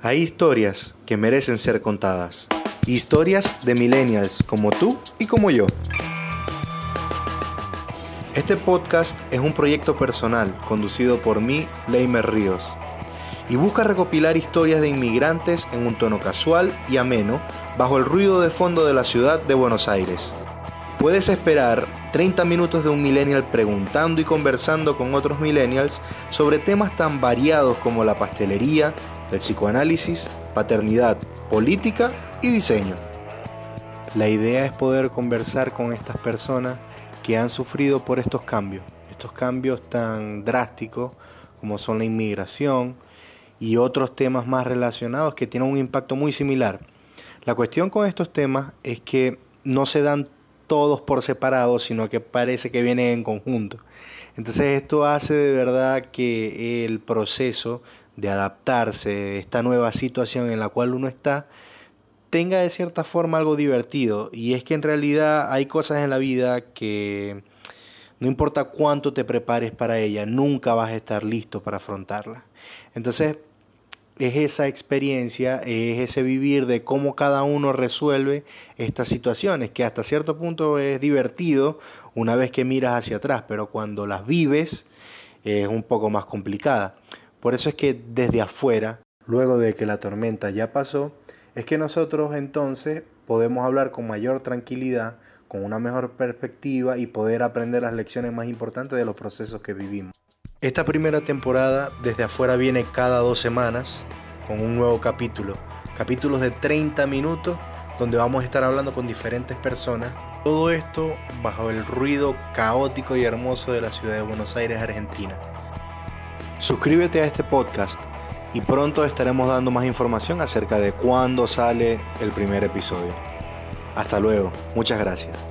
Hay historias que merecen ser contadas. Historias de millennials como tú y como yo. Este podcast es un proyecto personal conducido por mí, Leimer Ríos, y busca recopilar historias de inmigrantes en un tono casual y ameno bajo el ruido de fondo de la ciudad de Buenos Aires. Puedes esperar 30 minutos de un millennial preguntando y conversando con otros millennials sobre temas tan variados como la pastelería, el psicoanálisis, paternidad, política y diseño. La idea es poder conversar con estas personas que han sufrido por estos cambios, estos cambios tan drásticos como son la inmigración y otros temas más relacionados que tienen un impacto muy similar. La cuestión con estos temas es que no se dan todos por separado, sino que parece que vienen en conjunto. Entonces esto hace de verdad que el proceso de adaptarse esta nueva situación en la cual uno está tenga de cierta forma algo divertido. Y es que en realidad hay cosas en la vida que no importa cuánto te prepares para ella, nunca vas a estar listo para afrontarla. Entonces, es esa experiencia, es ese vivir de cómo cada uno resuelve estas situaciones, que hasta cierto punto es divertido una vez que miras hacia atrás, pero cuando las vives es un poco más complicada. Por eso es que desde afuera, luego de que la tormenta ya pasó, es que nosotros entonces podemos hablar con mayor tranquilidad, con una mejor perspectiva y poder aprender las lecciones más importantes de los procesos que vivimos. Esta primera temporada desde afuera viene cada dos semanas con un nuevo capítulo, capítulos de 30 minutos donde vamos a estar hablando con diferentes personas. Todo esto bajo el ruido caótico y hermoso de la ciudad de Buenos Aires, Argentina. Suscríbete a este podcast y pronto estaremos dando más información acerca de cuándo sale el primer episodio. Hasta luego, muchas gracias.